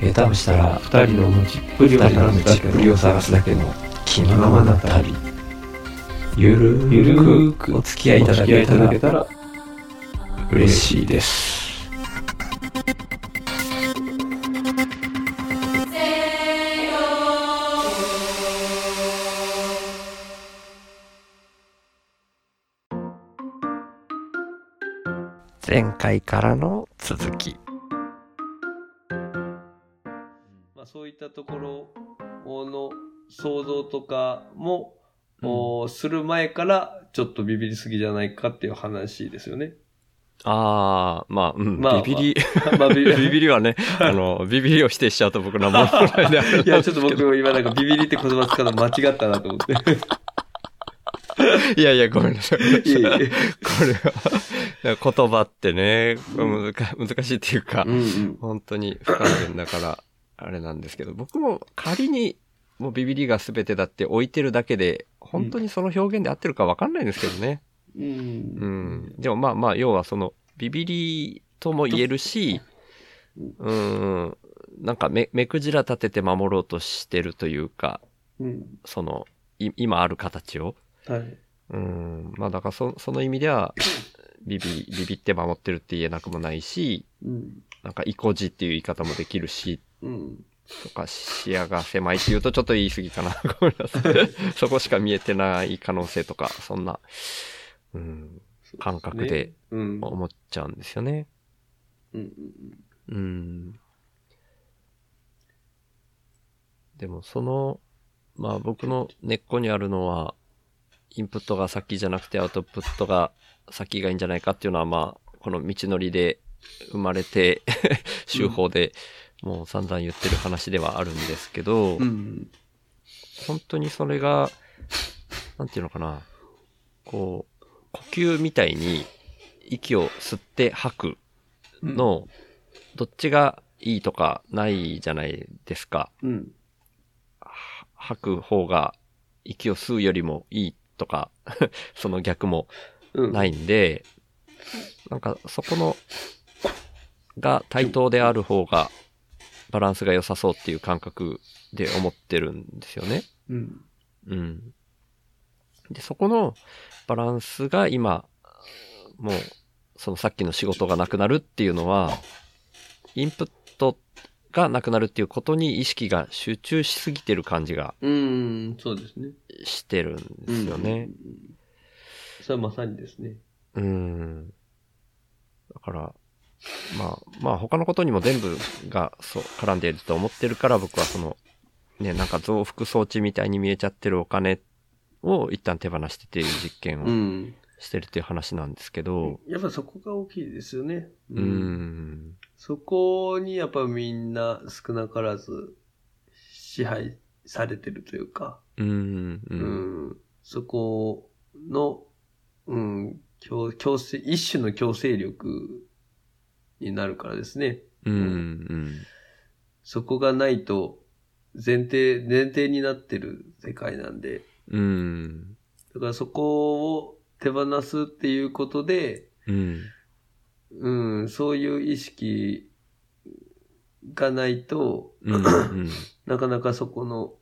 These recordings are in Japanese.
下手をしたら二人の持ちっぷりを二人の探すだけ道っぷりを探すだけの気のままな旅。ゆるゆるくお付き合いいただけたら嬉しいです。前回からの続き。像とかも、おする前からちょっとビビりすぎじゃないかっていう話ですよね。ああ、まあ、うん、まあビビり、まあ ビビりはね、あの、ビビりを否定しちゃうと僕のものであれなんいや、ちょっと僕も今なんかビビりって言葉使うの間違ったなと思って。いやいや、ごめんなさい。いえいえこれは、言葉ってね、難難しいっていうか、うんうん。本当に不完全だから、あれなんですけど、僕も仮に、もうビビりが全てだって置いてるだけで、本当にその表現で合ってるかわかんないんですけどね。うんうん。でもまあまあ、要はその、ビビりとも言えるし、うん、なんかめ、目くじら立てて守ろうとしてるというか、うん。その、い今ある形を。はい。うん。まあだからそ、その意味では、ビビ、ビビって守ってるって言えなくもないし、うん。なんか、意固地っていう言い方もできるし、うん。とか、視野が狭いって言うとちょっと言い過ぎかな。ごめんなさい。そこしか見えてない可能性とか、そんな、うん、感覚でうん。思っちゃうんですよね。うん。うん。でも、その、まあ僕の根っこにあるのは、インプットが先じゃなくてアウトプットが先がいいんじゃないかっていうのは、まあ、この道のりで生まれて、手法でもう散々言ってる話ではあるんですけど、うん。本当にそれが、なんていうのかな、こう、呼吸みたいに息を吸って吐く。の、どっちがいいとかないじゃないですか。うん。吐く方が息を吸うよりもいいとか、その逆も。。ないいんで、なんかそこの、が対等である方がバランスが良さそうっていう感覚で思ってるんですよね。うん。うん。で、そこのバランスが今、もう、そのさっきの仕事がなくなるっていうのは、インプットがなくなるっていうことに意識が集中しすぎてる感じがうん。そうですね。してるんですよね。うん。それはまさにですね。うん。だから、まあ、まあ他のことにも全部がそう絡んでいると思ってるから僕はその、ね、なんか増幅装置みたいに見えちゃってるお金を一旦手放してっていう実験をうん。してるっていう話なんですけど、やっぱそこが大きいですよね。う。ん、そこにやっぱみんな少なからず支配されてるというか、うん、ううん、ん、そこの、うん、強強制、一種の強制力になるからですね。うん、うん、そこがないと前提、前提になってる世界なんで、うん、だからそこを手放すっていうことで、うん、うん、そういう意識がないと、うん、うん、なかなかそこの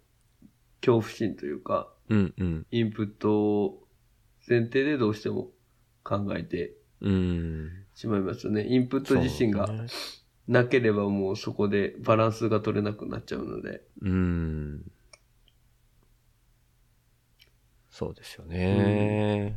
恐怖心というか、うん、うん、インプットを前提でどうしても考えてうん。しまいますよね。インプット自身がなければもうそこでバランスが取れなくなっちゃうので。うん。そうですよね。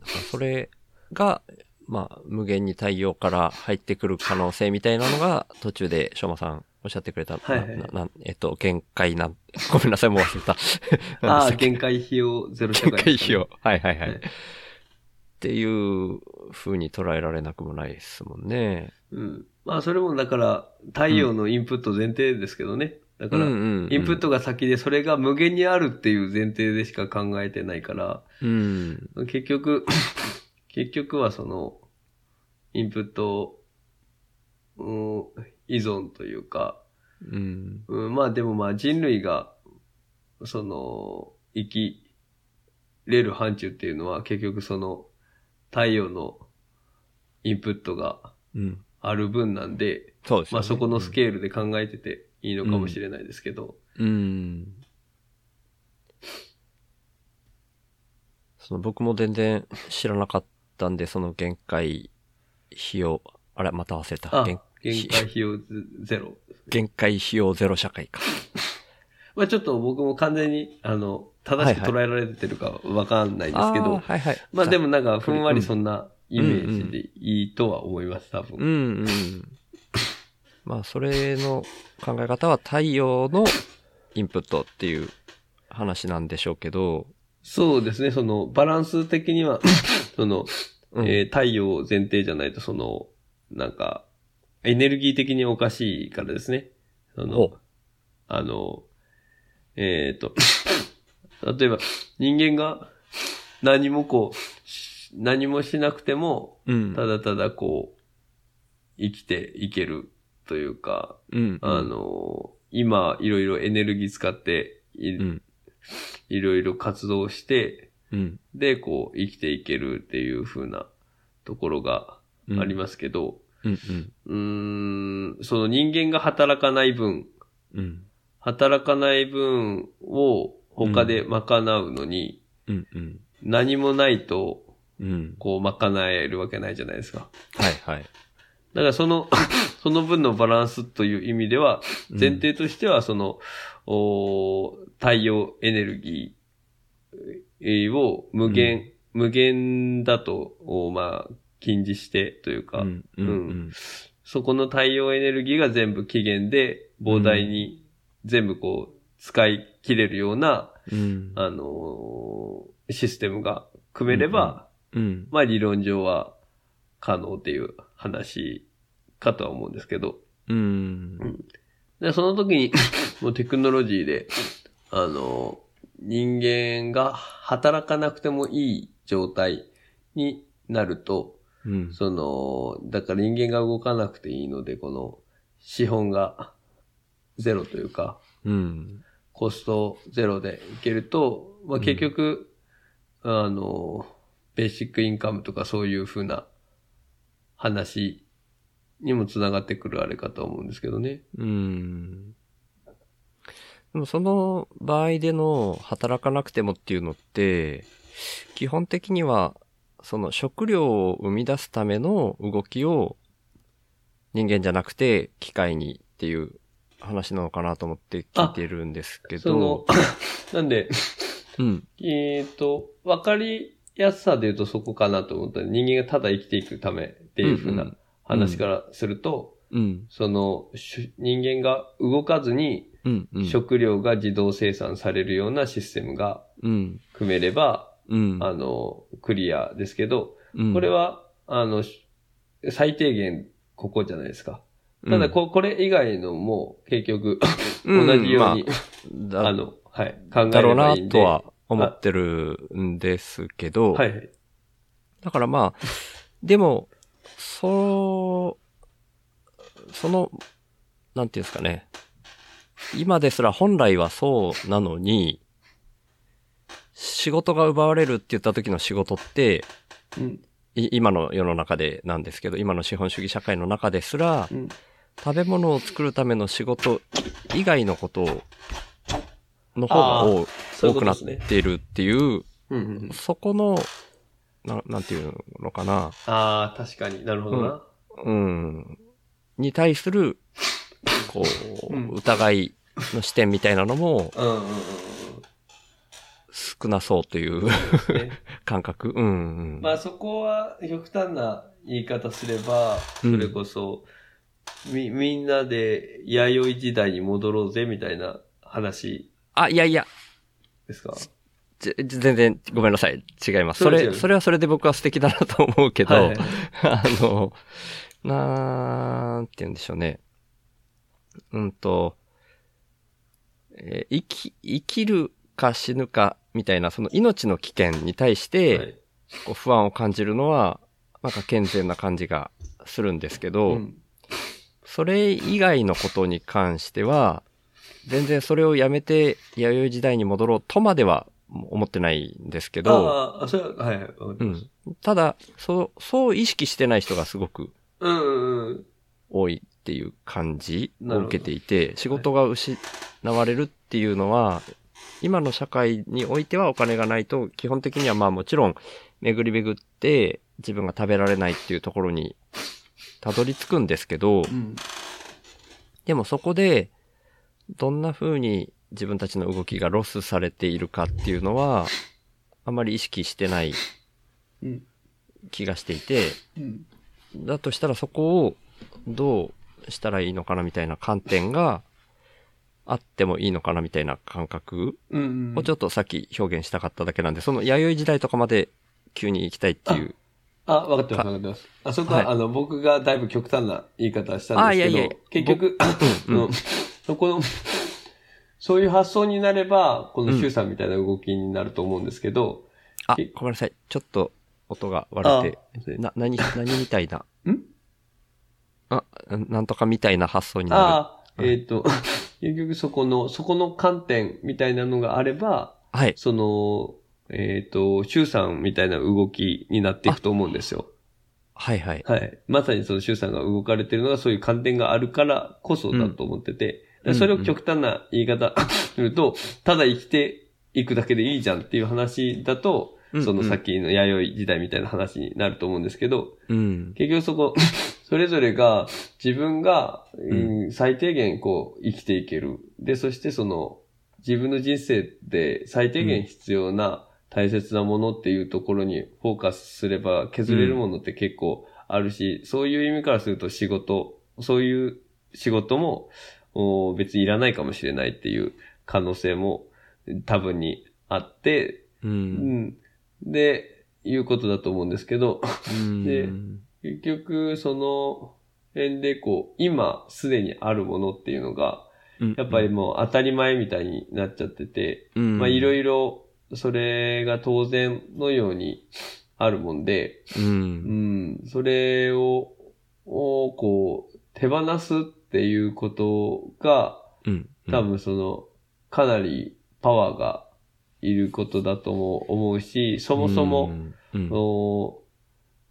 だからそれが、まあ、無限に太陽から入ってくる可能性みたいなのが、途中で、しょうまさんおっしゃってくれた、はいはいななえっと、限界な、ごめんなさい、もう忘れた。ああ、限界費用ゼロ社会、限界費用。はいはいはい。はいっていう風に捉えられなくもないですもんね。うん。まあそれもだから太陽のインプット前提ですけどね。だから、インプットが先でそれが無限にあるっていう前提でしか考えてないから、うん。結局、結局はその、インプット、うん、依存というか、うん。うん、まあでもまあ人類が、その、生きれる範疇っていうのは結局その、太陽のインプットがうん。ある分なんで、そうですよね。まあそこのスケールで考えてていいのかもしれないですけど、うん。その僕も全然知らなかったんで、その限界費用、あれ、また忘れた。あ、限限界費用ゼロ。限界費用ゼロ社会か。まあちょっと僕も完全に、あの、正しく捉えられてるかわかんないですけど、はいはい。まあでも、もなんかふんわりそんなイメージでいいとは思います、多分。うんうん。まあ、それの考え方は太陽のインプットっていう話なんでしょうけど、そうですね、そのバランス的には、その、うんえー太陽前提じゃないと、その、なんか、エネルギー的におかしいからですね。そのほ、あの、えっ、と、例えば人間が何もこう、し何もしなくても、うん。ただただこう、生きていけるというか、うん。あの、今いろいろエネルギー使ってい,、うん。いろいろ活動して、うん。で、こう、生きていけるっていう風なところがありますけど、うんうん、その人間が働かない分、うん。働かない分を他で賄うのに、うんうん。何もないと、うん。こう、賄えるわけないじゃないですか。はいはい。だからその、その分のバランスという意味では、うん前提としては、その、お太陽エネルギーを無限、無限だと、おまあ、禁じしてというか、うんうんうん。そこの太陽エネルギーが全部期限で膨大に全部こう使い切れるような、うん。あのーシステムが組めれば、うん。まあ理論上は可能っていう話かとは思うんですけど、うん。でその時に もうテクノロジーで、あのー人間が働かなくてもいい状態になると、うん。その、だから人間が動かなくていいので、この資本がゼロというか、うん。コストゼロでいけると、まあ結局、あの、ベーシックインカムとかそういう風な話にもつながってくるあれかと思うんですけどね。うん。でもその場合での働かなくてもっていうのって、基本的には、その食料を生み出すための動きを人間じゃなくて機械にっていう話なのかなと思って聞いてるんですけそのど、なんで、うん。えっ、と、わかりやすさで言うとそこかなと思った人間がただ生きていくためっていう風うなん話からすると、うん。その、し人間が動かずに。食料が自動生産されるようなシステムがうん。組めれば、うん。あの、クリアですけど、うんこれ、は、あの、し最低限ここじゃないですか。ただこ、これ以外のも結局、うん同じように、まあだあの、はい、考えだろうなればいいんで。とは思ってるんですけど、はいはい。だからまあ、でも、そう、その、なんていうんですかね。今ですら本来はそうなのに、仕事が奪われるって言った時の仕事って、うん。い今の世の中でなんですけど、今の資本主義社会の中ですらう、ん。食べ物を作るための仕事以外のことを、の方が多くなっ。てるっていう、うんうんうん。そこの、ななんていうのかな。ああ、確かになるほどな。うん。に対する、こう、うん疑いの視点みたいなのもうんうんうん少なそうといううん。ね、感覚。うん、うん。まあそこは極端な言い方すれば、それこそ、み、みんなで弥生時代に戻ろうぜみたいな話。あ、いやいや、ですか？じ全然ごめんなさい。違います。それ、それはそれで僕は素敵だなと思うけど、はいはい。あの、なんて言うんでしょうね。うんと、えー生き、生きるか死ぬかみたいな、その命の危険に対して、はい。こう不安を感じるのは、なんか健全な感じがするんですけど、うんそれ以外のことに関しては、全然それをやめて弥生時代に戻ろうとまでは思ってないんですけど、ああ、それは、はい、う。ん。ただ、そう、そう意識してない人がすごく。多いっていう感じを受けていて、仕事が失われるっていうのは、今の社会においてはお金がないと、基本的にはまあもちろん、巡り巡って自分が食べられないっていうところにたどり着くんですけど、うん。でもそこで、どんな風に自分たちの動きがロスされているかっていうのは、あまり意識してないうん。気がしていて、うん。だとしたらそこをどうしたらいいのかなみたいな観点があってもいいのかなみたいな感覚うん。をちょっとさっき表現したかっただけなんで、その弥生時代とかまで急に行きたいっていう。あ、わかってます、わかってます。あ、そこは、はいあの、僕がだいぶ極端な言い方したんですけど、あいやいや結局、うんうんそこの、そういう発想になれば、この周さんみたいな動きになると思うんですけど、あ、えごめんなさい。ちょっと音が割れて、あな、何、何みたいな。ん？あ、なんとかみたいな発想になる。ああ、えっ、と、結局そこの、そこの観点みたいなのがあれば、はい。その、えっ、と、周さんみたいな動きになっていくと思うんですよ。はいはい。はい。まさにその周さんが動かれてるのがそういう観点があるからこそだと思ってて、うんそれを極端な言い方 すると、ただ生きていくだけでいいじゃんっていう話だと、うんそのさっきの弥生時代みたいな話になると思うんですけど、うん。結局そこ、それぞれが自分が、うん最低限こう生きていける。で、そしてその自分の人生で最低限必要な大切なものっていうところにフォーカスすれば削れるものって結構あるし、そういう意味からすると仕事、そういう仕事もお別にいらないかもしれないっていう可能性も多分にあって、う。うん。ん、で、いうことだと思うんですけど、うん。で結局、その辺でこう、今すでにあるものっていうのが、やっぱりもう当たり前みたいになっちゃってて、うん、まあいろいいろ、それが当然のようにあるもんで、ろ。う。うんん、それを、をこう、手放すっていうことが、うん。多分その、かなりパワーがいることだとも思うし、そもそも、うん、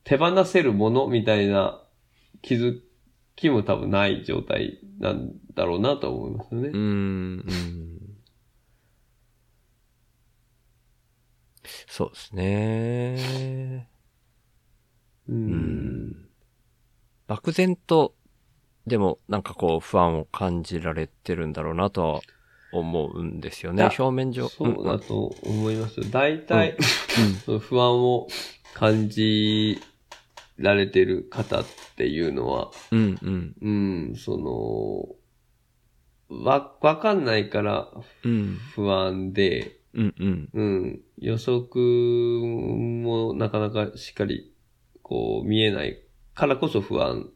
手放せるものみたいな気づきも多分ない状態なんだろうなと思いますよね。うん。うん。そうですね。う。うんん。漠然と、でもなんかこう不安を感じられてるんだろうなとは思うんですよね。表面上。そうだと思いますよ。大体、うん不安を感じられてる方っていうのは、うん、うん、うん、その、わ、わかんないからうん、不安で、うん、うん、うん。予測もなかなかしっかり、こう、見えないからこそ不安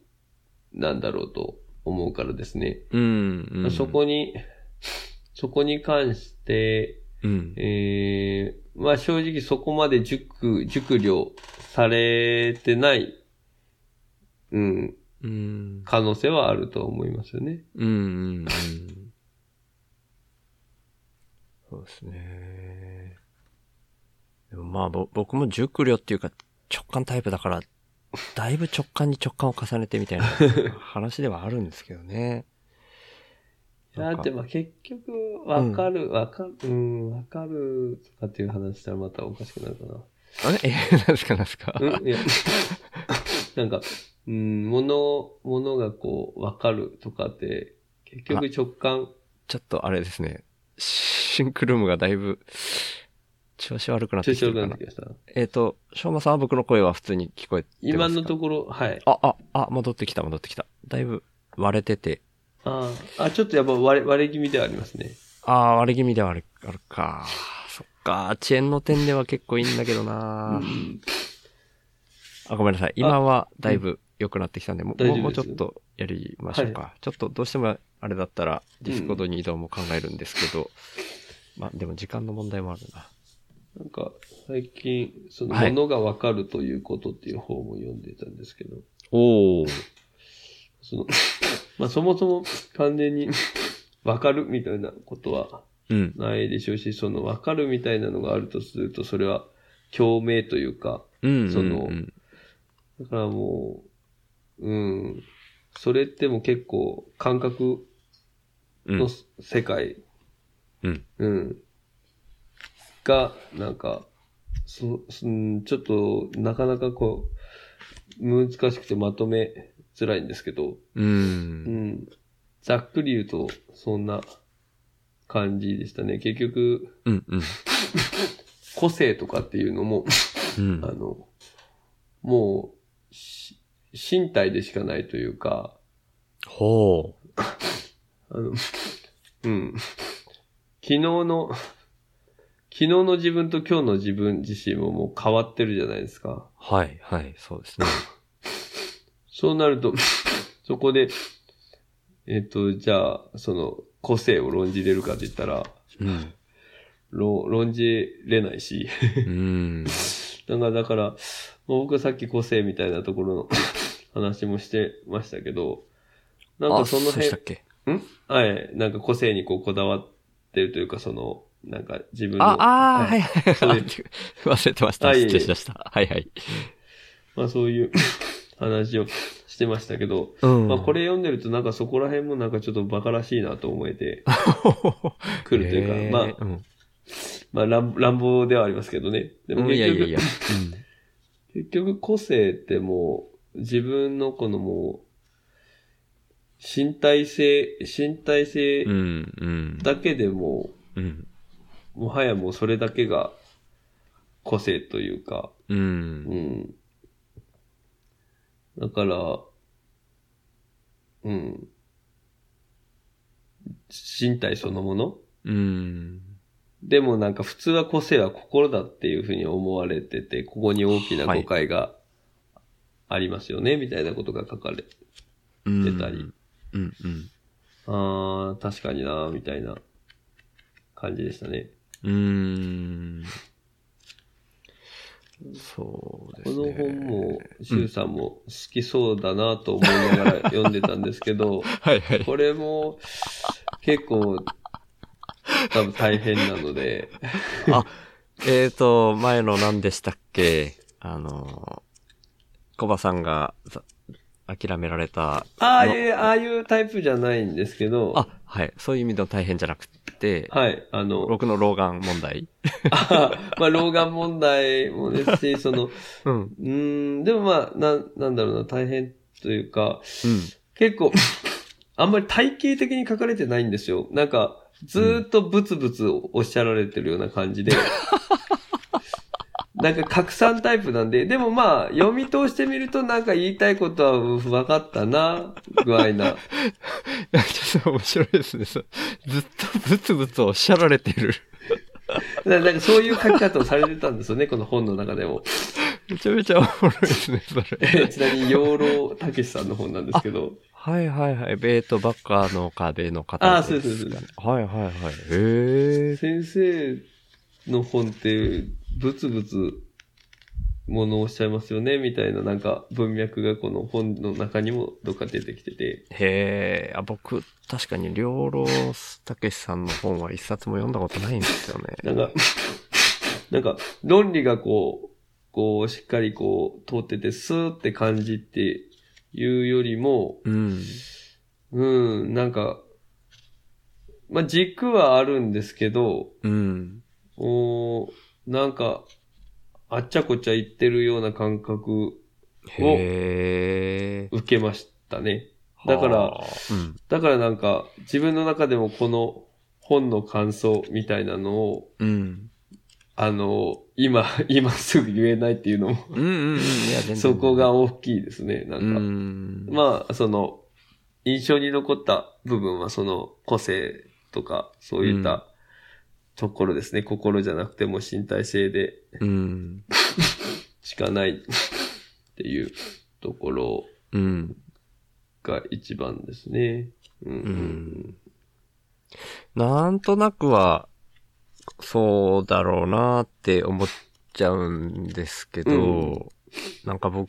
なんだろうと思うからですね。うん、うん。そこに、そこに関して、うん、えー、まあ正直そこまで熟、熟慮されてない、うん、うん、可能性はあると思いますよね。うん、うん、うん。そうですね。でもまあ、ぼ僕も熟慮っていうか直感タイプだから、だいぶ直感に直感を重ねてみたいな 話ではあるんですけどね。だってまあ結局、わかる、わかる、うん、わかるとかっていう話したらまたおかしくなるかな。あれ？え、何ですか何ですか？うんいや、なんか、うん、もの、ものがこう、わかるとかって、結局直感、ちょっとあれですね。シンクルームがだいぶ調子悪くなってきてるかながなってきました？えっ、と、しょうまさんは僕の声は普通に聞こえてますか？今のところ、はい。あ、あ、あ、戻ってきた戻ってきた。だいぶ割れてて。ああ、あ、ちょっとやっぱ割れ、割れ気味ではありますね。ああ、割れ気味ではあるあるか。そっか。遅延の点では結構いいんだけどな、あ、ごめんなさい。今はだいぶ良くなってきたんで、もうもうちょっとやりましょうか。ちょっとどうしてもあれだったら、 Discord に移動も考えるんですけど、まあでも時間の問題もあるな。なんか、最近、その、はいものがわかるということっていう本も読んでたんですけど、おー。その、まあそもそも完全にわかるみたいなことはうん。ないでしょうし、そのわかるみたいなのがあるとすると、それは共鳴というか、うん。そのうんだからもう、うん、それってもう結構感覚うん。の世界、うん。うん、が、なんか、そ、そんちょっと、なかなかこう、難しくてまとめづらいんですけど、う。うんん、ざっくり言うと、そんな感じでしたね。結局、うん。うん。個性とかっていうのも、うんあ。の、もう、し身体でしかないというか、ほあの、うん。昨日の、昨日の自分と今日の自分自身ももう変わってるじゃないですか。う。はい、はい、そうですね。そうなると、そこで、えっ、と、じゃあ、その、個性を論じれるかって言ったら、うん。論論じれないし。うん。だから、だから、もう僕はさっき個性みたいなところの話もしてましたけど、なんかその辺ん？はい。なんか個性にこうこだわってるというか、その、なんか自分の。あ、ああ、はい、はい、そういう 忘れてました。はい失礼しました。はい、はい。まあそういう 話をしてましたけど、うんまあこれ読んでるとなんかそこら辺もなんかちょっと馬鹿らしいなと思えて くるというか、へーまあ、うんまあ乱乱暴ではありますけどね。でも結局、やいやいや。結局個性ってもう自分のこのもう身体性、身体性。だけでもうん。もはやもうそれだけが個性というか、う。うんん。だから、うん。身体そのもの？うん。でもなんか普通は個性は心だっていうふうに思われてて、ここに大きな誤解がありますよね、みたいなことが書かれうん。てたり。うん、うん。あー、確かになみたいな感じでしたね。うーん。そうでこすね。の本も、シュウさんも好きそうだなと思いながら読んでたんですけど、はいはい。これも結構多分大変なので、あ、えーと、前の何でしたっけ？あの、コバさんがざ諦められた。ああのいう、ああいうタイプじゃないんですけど、あ、はい。そういう意味での大変じゃなくて、はい、あの、僕の老眼問題。あまあ、老眼問題もですし、その、うん。うーん、でもまあ、な、なんだろうな、大変というか、うん。結構、あんまり体系的に書かれてないんですよ。なんか、ずーっとブツブツおっしゃられてるような感じで。なんか拡散タイプなんで、でもまあ、読み通してみるとなんか言いたいことはうん分かったな、具合な。ちょっと面白いですね。そうずっとブツブツおっしゃられてる。ななんかそういう書き方をされてたんですよね、この本の中でも。めちゃめちゃおもろいですね、それ。ちなみに、養老たけしさんの本なんですけど。はいはいはい。ベートバッカーの壁の方あそうですそうですはいはいはい。へえ。先生の本って、ブツブツものをおっしゃいますよね、みたいななんか文脈がこの本の中にもどっか出てきてて。へえ。あ、僕、確かに、両老たけしさんの本は一冊も読んだことないんですよね。なんか、なんか論理がこう、こうしっかりこう通っててスーって感じっていうよりも、うん。うん、なんか、まあ、軸はあるんですけど、うん。おーなんか、あっちゃこっちゃ言ってるような感覚へえ。受けましたね。だからはあ、うん。だからなんか、自分の中でもこの本の感想みたいなのを、うん。あの、今、今すぐ言えないっていうのも。そこが大きいですね。なんうか、ん。まあ、その、印象に残った部分はその個性とか、そういったところですね。心じゃなくても身体性でうん。しかないっていうところうん。が一番ですね。うん。うんなんとなくは、そうだろうなって思っちゃうんですけど、うんなんか僕、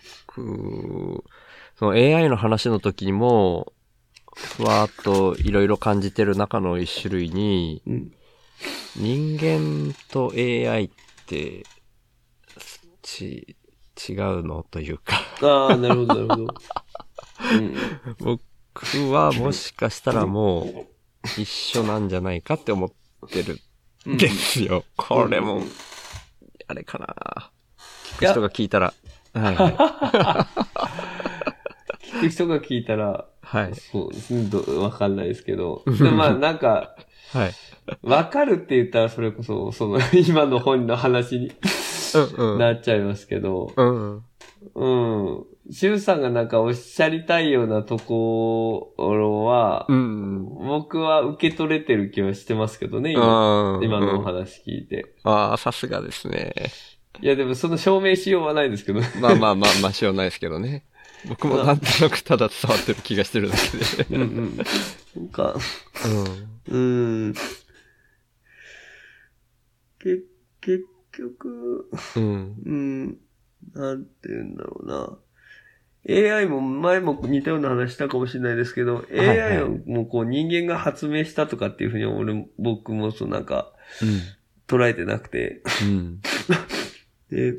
その AI の話の時にも、ふわーっといろいろ感じてる中の一種類に、うん。人間と AI って、ち、違うのというか、ああ、なるほど、なるほど。うん。僕はもしかしたらもう一緒なんじゃないかって思ってるんですよ。これも、あれかな聞く人が聞いたら、はい。聞く人が聞いたら、はい。そうですね、どわかんないですけど。まあ、なんか、はい。わかるって言ったらそれこそ、その、今の本の話にうんうん。なっちゃいますけど、うん。うん。シュウさんがなんかおっしゃりたいようなところは、うん。僕は受け取れてる気はしてますけどね、今あ今のおうん話聞いて。ああ、さすがですね。いや、でもその証明しようはないですけどね。まあまあまあ、まあしようないですけどね。僕もなんとなくただ伝わってる気がしてるだけで。うんうん。なんか、うん。うん。け、結局、うん。うん、なんて言うんだろうな。AI も前も似たような話したかもしれないですけど、いはい AI もこう人間が発明したとかっていうふうに俺も、僕もそうなんか捉えてなくて、うん。で、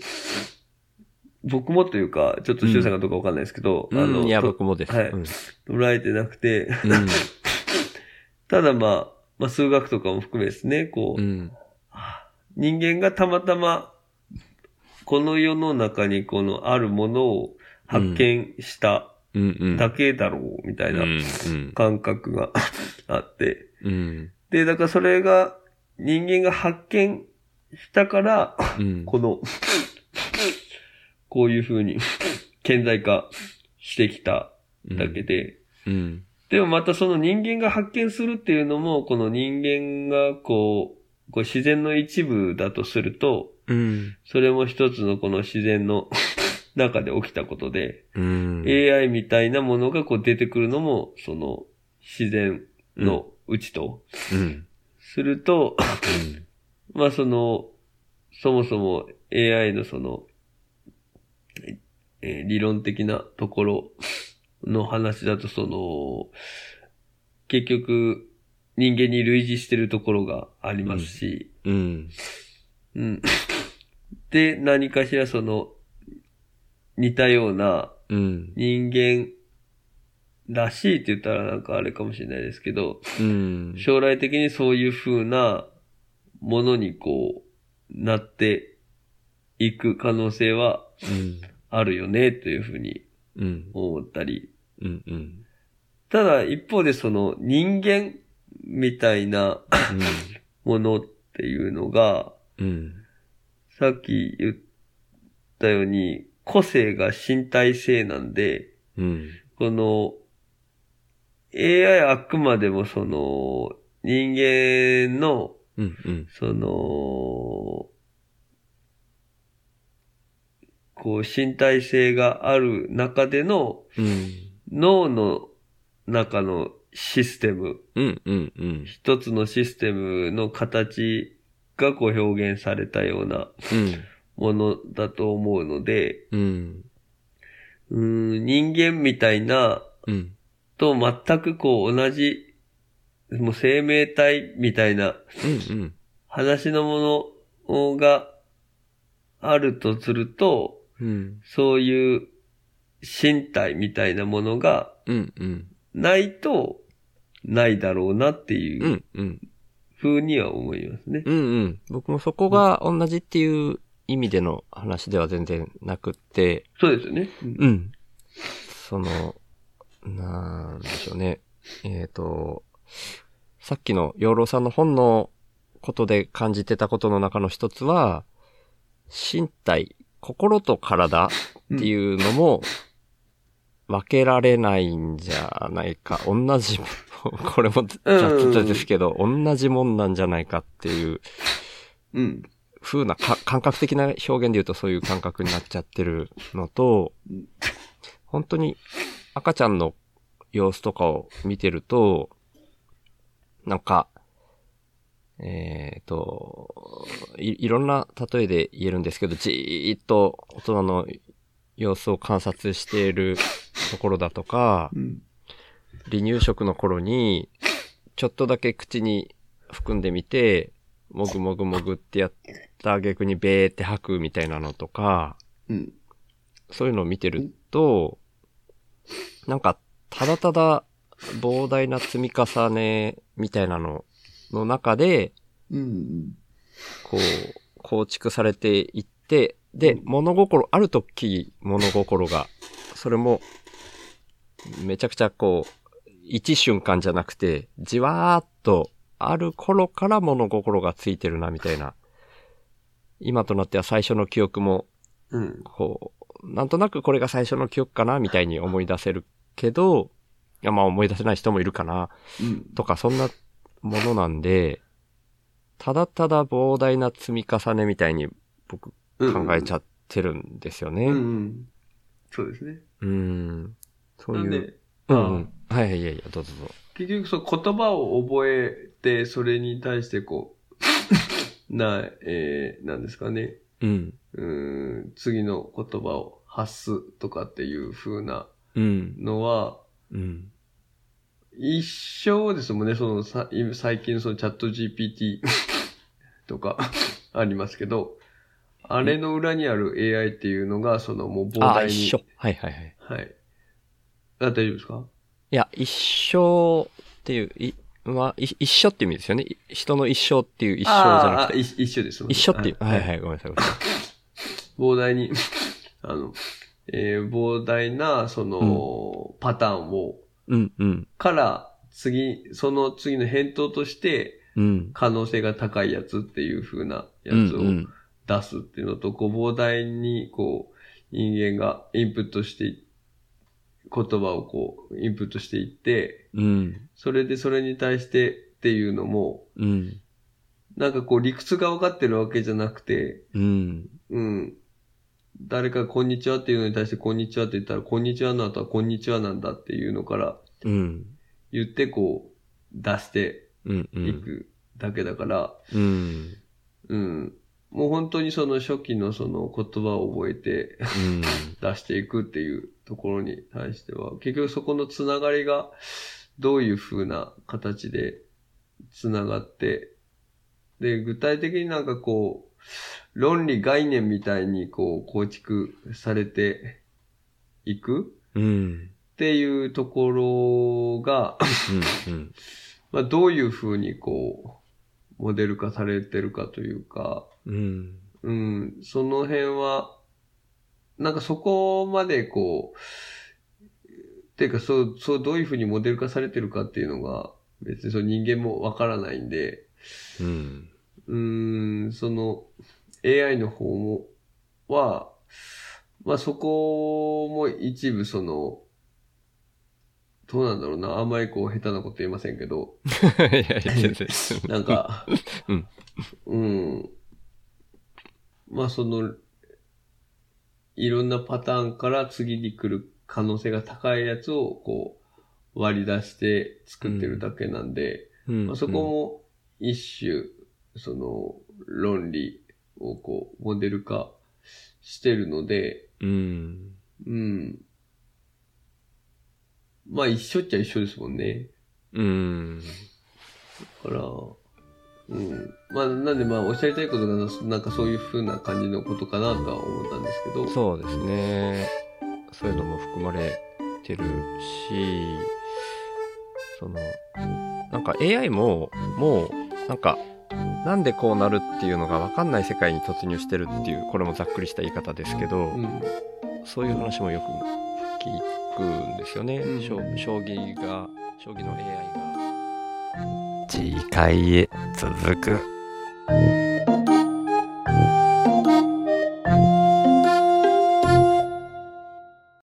僕もというか、ちょっと周さんがどうかわかんないですけど、うん。うん。いや、と僕もです。はいうん。捉えてなくて、うん。ただまあ、まあ数学とかも含めですね、こう、うん。人間がたまたま、この世の中にこのあるものを発見した。だけだろう、みたいなうん。感覚が あって。うん。で、だからそれが人間が発見したから、うん。この、こういう風に 顕在化してきただけで、うん。でもまたその人間が発見するっていうのも、この人間がこう、こう自然の一部だとすると、うん。それも一つのこの自然の 中で起きたことで、うん。AI みたいなものがこう出てくるのも、その自然のうちと、うん。すると、まあその、そもそも AI のその、えー理論的なところの話だとその、結局人間に類似してるところがありますし、うん。うん。で、何かしらその、似たようなうん。人間らしいって言ったらなんかあれかもしれないですけど、うん。将来的にそういう風なものにこう、なっていく可能性はうん。あるよね、という風にうん。思ったり。うん。うん。ただ一方でその人間みたいな ものっていうのが、うん。さっき言ったように個性が身体性なんで、うん。この AI あくまでもその人間のうん。うん。その、こう身体性がある中でのうん。脳の中のシステム、うん。うん。うん。一つのシステムの形がこう表現されたようなうん。ものだと思うので、うん。うーん人間みたいなうん。と全くこう同じ、もう生命体みたいなうん。話のものがあるとすると、うん。そういう身体みたいなものが。ないとないだろうなってう。いうんうん。ふうには思いますね。うん。うん。僕もそこが同じっていう意味での話では全然なくって、そうですよね。うんうん。その、なんでしょうね。えっ、と、さっきの養老さんの本のことで感じてたことの中の一つは、身体、心と体っていうのも分けられないんじゃないか。同じ、これも雑ですけど、同じもんなんじゃないかっていううん。風なか感覚的な表現で言うとそういう感覚になっちゃってるのとうん、本当に赤ちゃんの様子とかを見てると、なんか、えっ、とい、いろんな例えで言えるんですけど、じーっと大人の様子を観察しているところだとか、うん。離乳食の頃に、ちょっとだけ口に含んでみて、もぐもぐもぐってやった逆にべーって吐くみたいなのとか、うん。そういうのを見てると、なんか、ただただ膨大な積み重ねみたいなのの中で、うん。こう、構築されていって、で、物心、ある時物心が、それも、めちゃくちゃこう、一瞬間じゃなくて、じわーっと、ある頃から物心がついてるな、みたいな。今となっては最初の記憶も、うん。こう、なんとなくこれが最初の記憶かな、みたいに思い出せるけど、いや、まあ思い出せない人もいるかな、うん。とか、そんなものなんで、ただただ膨大な積み重ねみたいに僕考えちゃってるんですよね。うん。ううん。ん。そうですね。そういう。なんで、うん、あうん。はいはい、いやいや、どうぞどうぞ。結局そう言葉を覚えて、それに対してこう、な、えー、なんですかね。うん。うーん、次の言葉を発すとかっていう風なうん。のは、うん。一緒ですもんね、そのさ、今最近そのチャット GPT とかありますけど、あれの裏にある AI っていうのが、そのもう膨あ、大に。一緒。はいはいはい。はい。あ、大丈夫ですか？いや、一生っていう、い、まあ、い一緒っていう意味ですよね。い人の一生っていう一生じゃなくて。あ一一緒ですもんね一緒っていう。はいい。はい、ごめんなさい。ごめんなさい 膨大に、あの、えー膨大な、その、パターンを、うん、うん。から、次、その次の返答として、うん。可能性が高いやつっていう風なやうん、つをうん。出すっていうのと、こう膨大に、こう、人間がインプットしてい、言葉をこう、インプットしていって、うん。それでそれに対してっていうのも、うん。なんかこう理屈が分かってるわけじゃなくて、うん。うん。誰かこんにちはっていうのに対してこんにちはって言ったら、こんにちはの後はこんにちはなんだっていうのからうん。言ってこう出していん。くだけだから、うん。うん。もう本当にその初期のその言葉を覚えてうん。出していくっていうところに対しては、結局そこのつながりがどういう風な形でつながって、で、具体的になんかこう、論理概念みたいにこう構築されていくうん。っていうところが、うん。まあどういう風にこう、モデル化されてるかというか、うん。うん、その辺は、なんかそこまでこう、っていうかそう、そうどういうふうにモデル化されてるかっていうのが、別にその人間もわからないんで、うん。うーん、その AI の方も、は、まあそこも一部その、どうなんだろうな、あんまりこう下手なこと言いませんけど、いやいや、全然。なんか、うん。うん。まあその、いろんなパターンから次に来る可能性が高いやつをこう割り出して作ってるだけなんで、うんまあ、そこも一種、その論理をこうモデル化してるので、うん。うん。まあ一緒っちゃ一緒ですもんね。うん。だから、うん。まあ、なんでまあ、おっしゃりたいことがな、んかそういう風な感じのことかなとは思ったんですけど。そうですね。そういうのも含まれてるし、その、なんか AI も、もう、なんか、なんでこうなるっていうのが分かんない世界に突入してるっていう、これもざっくりした言い方ですけど、うん。そういう話もよく聞くんですよね。うん将将棋が、将棋の AI が。次回へ続く。